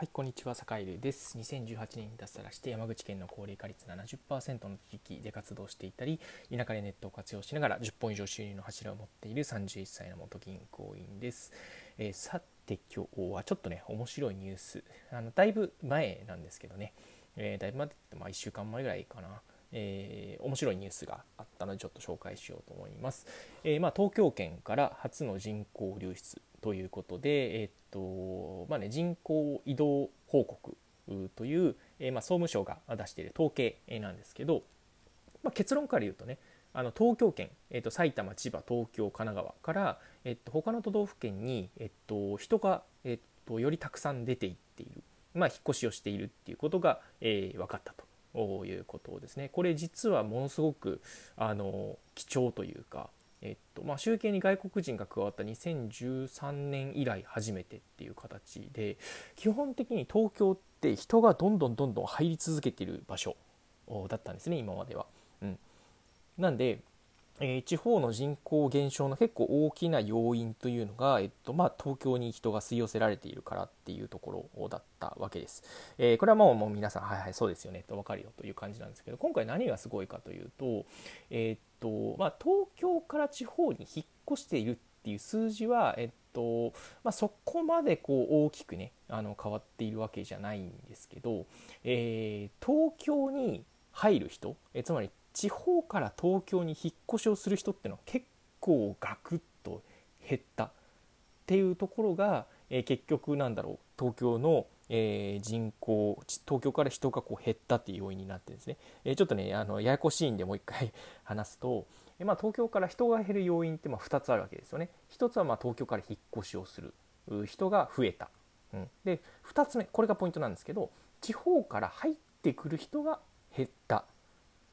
はい、こんにちは、坂井です。2018年に脱サラして山口県の高齢化率70%の地域で活動していたり、田舎でネットを活用しながら10本以上収入の柱を持っている31歳の元銀行員です。えー、さて、今日はちょっとね、面白いニュース、あのだいぶ前なんですけどね、えー、だいぶ前って、まあ、1週間前ぐらいかな。えー、面白いニュースがあったのでちょっと紹介しようと思います。えー、まあ、東京圏から初の人口流出ということで、えー、っとまあね、人口移動報告という、えー、まあ、総務省が出している統計なんですけど、まあ、結論から言うとねあの東京圏、えー、と埼玉千葉東京神奈川から、えー、と他の都道府県に、えー、と人が、えー、とよりたくさん出ていっている、まあ、引っ越しをしているっていうことが、えー、分かったということですね。これ実はものすごくあの貴重というか、えっとまあ、集計に外国人が加わった2013年以来初めてっていう形で基本的に東京って人がどんどんどんどん入り続けている場所だったんですね今までは。うん、なんでえ、地方の人口減少の結構大きな要因というのが、えっとまあ、東京に人が吸い寄せられているからっていうところだったわけです。えー、これはもうもう皆さん、はいはい、そうですよねと分かるよという感じなんですけど、今回何がすごいかというと、えー、っとまあ、東京から地方に引っ越しているっていう数字は、えっとまあ、そこまでこう大きくねあの変わっているわけじゃないんですけど、えー、東京に入る人、えつまり地方から東京に引っ越しをする人っていうのは結構ガクッと減ったっていうところが、えー、結局なんだろう東京の、えー、人口東京から人がこう減ったっていう要因になってですね、えー、ちょっとねあのややこしいんでもう一回話すと、えまあ、東京から人が減る要因ってまあ2つあるわけですよね。1つはまあ東京から引っ越しをする。人が増えた、うん、で2つ目これがポイントなんですけど地方から入ってくる人が減った。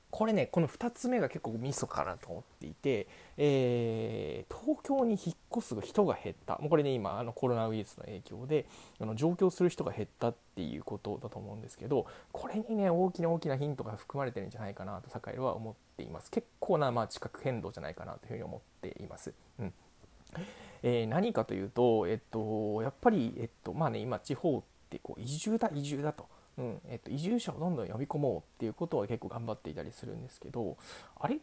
これねこの2つ目が結構ミソかなと思っていて、えー、東京に引っ越す人が減った。もうこれね今あのコロナウイルスの影響であの上京する人が減ったっていうことだと思うんですけどこれにね大きな大きなヒントが含まれてるんじゃないかなと坂井は思っています。結構なまあ地殻変動じゃないかなというふうに思っています。うん。えー、何かというと、えっと、やっぱり、えっとまあね、今地方ってこう移住だ移住だと。うんえっと、移住者をどんどん呼び込もうっていうことは結構頑張っていたりするんですけどあれ？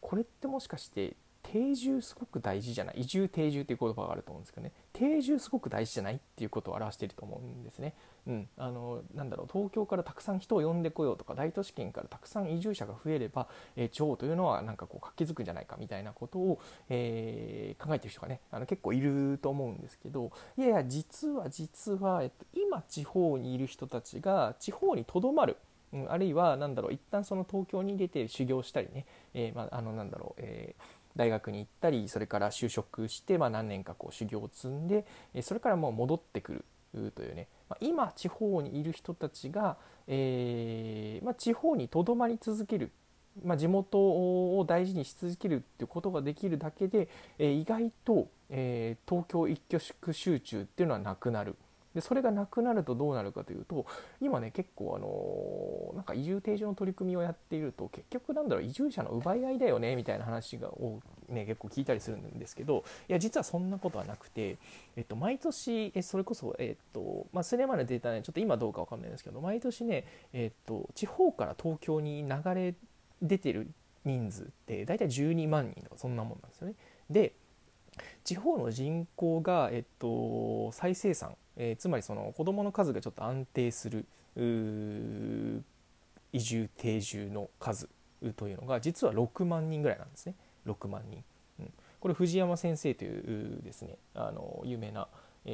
これってもしかして定住すごく大事じゃない移住定住っていう言葉があると思うんですけどね定住すごく大事じゃないっていうことを表していると思うんですね。うん、あのなんだろう東京からたくさん人を呼んでこようとか大都市圏からたくさん移住者が増えれば、えー、地方というのはなんかこう活気づくんじゃないかみたいなことを、えー、考えてる人がねあの結構いると思うんですけどいやいや実は実は、えっと、今地方にいる人たちが地方にとどまるうん、あるいは何だろう一旦その東京に出て修行したりね、えー、まあ、あのなんだろう、えー大学に行ったりそれから就職して、まあ、何年かこう修行を積んでそれからもう戻ってくるというね、まあ、今地方にいる人たちが、えーまあ、地方にとどまり続ける、ま、地元を大事にし続けるっていうことができるだけで、え、意外と、えー、東京一挙集中っていうのはなくなる。でそれがなくなるとどうなるかというと今ね結構あのなんか移住定住の取り組みをやっていると結局なんだろう移住者の奪い合いだよねみたいな話がを、ね、結構聞いたりするんですけどいや実はそんなことはなくて、えっと、毎年えそれこそ、えっとまあ、数年前のデータねちょっと今どうか分かんないんですけど毎年ね、えっと、地方から東京に流れ出てる人数って大体12万人とかそんなもんなんですよね。で地方の人口が、えっと、再生産えー、つまりその子どもの数がちょっと安定する移住定住の数というのが実は6万人ぐらいなんですね。6万人、うん、これ藤山先生というですねあの有名な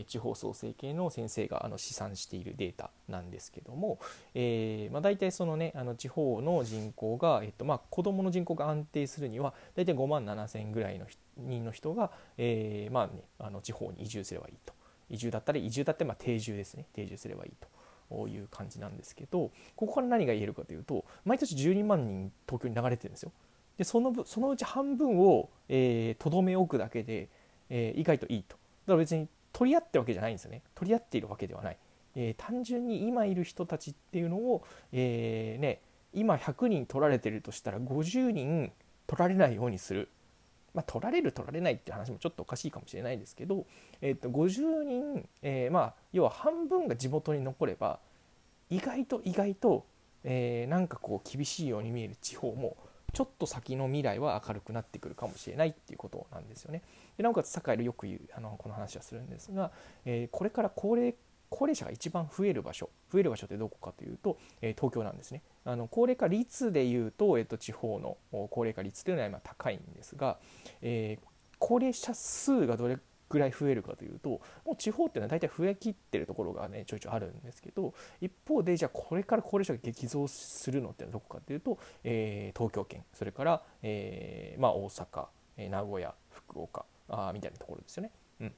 地方創生系の先生があの試算しているデータなんですけども、えーまあ、大体そのねあの地方の人口が、えっとまあ、子どもの人口が安定するには大体5万7千ぐらいの人の人が、えーまあね、あの地方に移住すればいいと。移住だったり移住だってまあ定住ですね。定住すればいいと。いう感じなんですけどここから何が言えるかというと毎年12万人東京に流れてるんですよ。でそのそのうち半分をとど、えー、め置くだけで、えー、意外といいと。だから別に取り合ってるわけじゃないんですよね。取り合っているわけではない。えー、単純に今いる人たちっていうのを、えー、ね、今100人取られてるとしたら50人取られないようにするまあ、取られる取られないって話もちょっとおかしいかもしれないですけど、えー、と50人、えー、まあ要は半分が地元に残れば意外と意外と、えー、なんかこう厳しいように見える地方もちょっと先の未来は明るくなってくるかもしれないっていうことなんですよね。でなおかつ堺でよく言うあのこの話はするんですが、えー、これから高齢高齢者が一番増える場所増える場所ってどこかというと、えー、東京なんですねあの高齢化率でいうと、えーと、地方の高齢化率というのは今高いんですが、えー、高齢者数がどれぐらい増えるかというともう地方っていうのは大体増えきってるところがねちょいちょいあるんですけど一方でじゃあこれから高齢者が激増するのってのはどこかというと、えー、東京圏それから、えーまあ、大阪、え名古屋福岡あみたいなところですよね。うん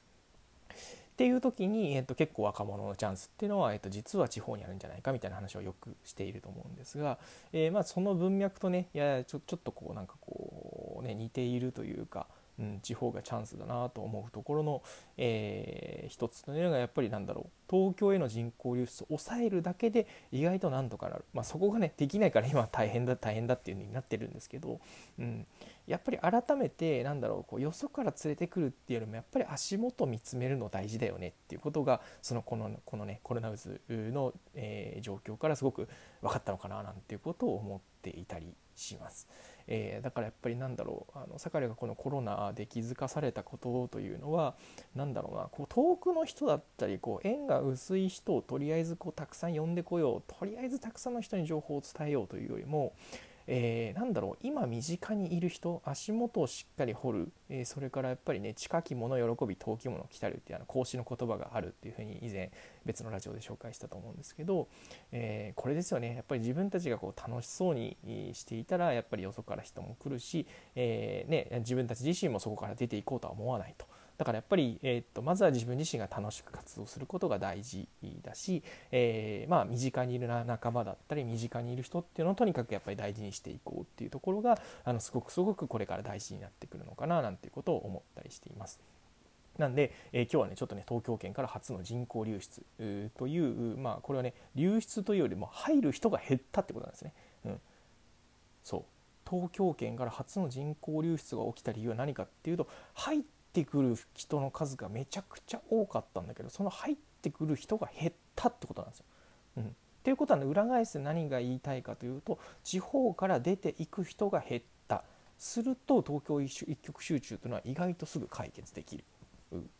っていう時に、えー、と結構若者のチャンスっていうのは、えー、と実は地方にあるんじゃないかみたいな話をよくしていると思うんですが、えー、まあその文脈とねややちょちょっとこうなんかこうね似ているというか、うん、地方がチャンスだなと思うところの、えー、一つというのがやっぱりなんだろう東京への人口流出を抑えるだけで意外となんとかなる、まあ、そこがねできないから今大変だ大変だっていう風になってるんですけど、うん、やっぱり改めてなんだろうこうよそから連れてくるっていうよりもやっぱり足元見つめるの大事だよねっていうことがそのこのこのねコロナウイルスの、えー、状況からすごく分かったのかななんていうことを思っていたりします。えー、だからやっぱりなんだろうあの坂井がこのコロナで気づかされたことというのは何だろうなこう遠くの人だったりこう縁が薄い人をとりあえずこうたくさん呼んでこようとりあえずたくさんの人に情報を伝えようというよりもえー、なんだろう今身近にいる人足元をしっかり掘る、えー、それからやっぱりね近き者喜び遠き者来たるっていうあの孔子の言葉があるっていうふうに以前別のラジオで紹介したと思うんですけど、えー、これですよねやっぱり自分たちがこう楽しそうにしていたらやっぱりよそから人も来るし、えね、自分たち自身もそこから出ていこうとは思わないと。だからやっぱり、えー、っとまずは自分自身が楽しく活動することが大事だし、えー、まあ、身近にいる仲間だったり身近にいる人っていうのをとにかくやっぱり大事にしていこうっていうところがあのすごくすごくこれから大事になってくるのかななんていうことを思ったりしています。なんで、えー、今日はねちょっとね東京圏から初の人口流出というまあこれはね流出というよりも入る人が減ったってことなんですね。うん、そう東京圏から初の人口流出が起きた理由は何かっていうと入っってくる人の数がめちゃくちゃ多かったんだけどその入ってくる人が減ったってことなんですよ。うん、っていうことは、ね、裏返す何が言いたいかというと地方から出ていく人が減ったすると東京一極集中というのは意外とすぐ解決できる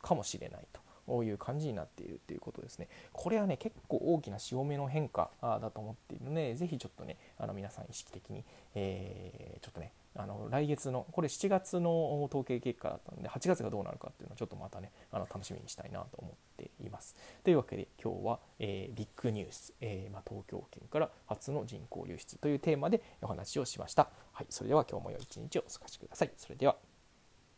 かもしれないと。こういう感じになっているということですね。これはね結構大きな潮目の変化だと思っているので是非ちょっとねあの皆さん意識的に、えー、ちょっとねあの来月のこれ7月の統計結果だったので8月がどうなるかっていうのをちょっとまたねあの楽しみにしたいなと思っています。というわけで今日は、えー、ビッグニュース、えー、まあ、東京圏から初の人口流出というテーマでお話をしました。はい、それでは今日も良い一日をお過ごしください。それでは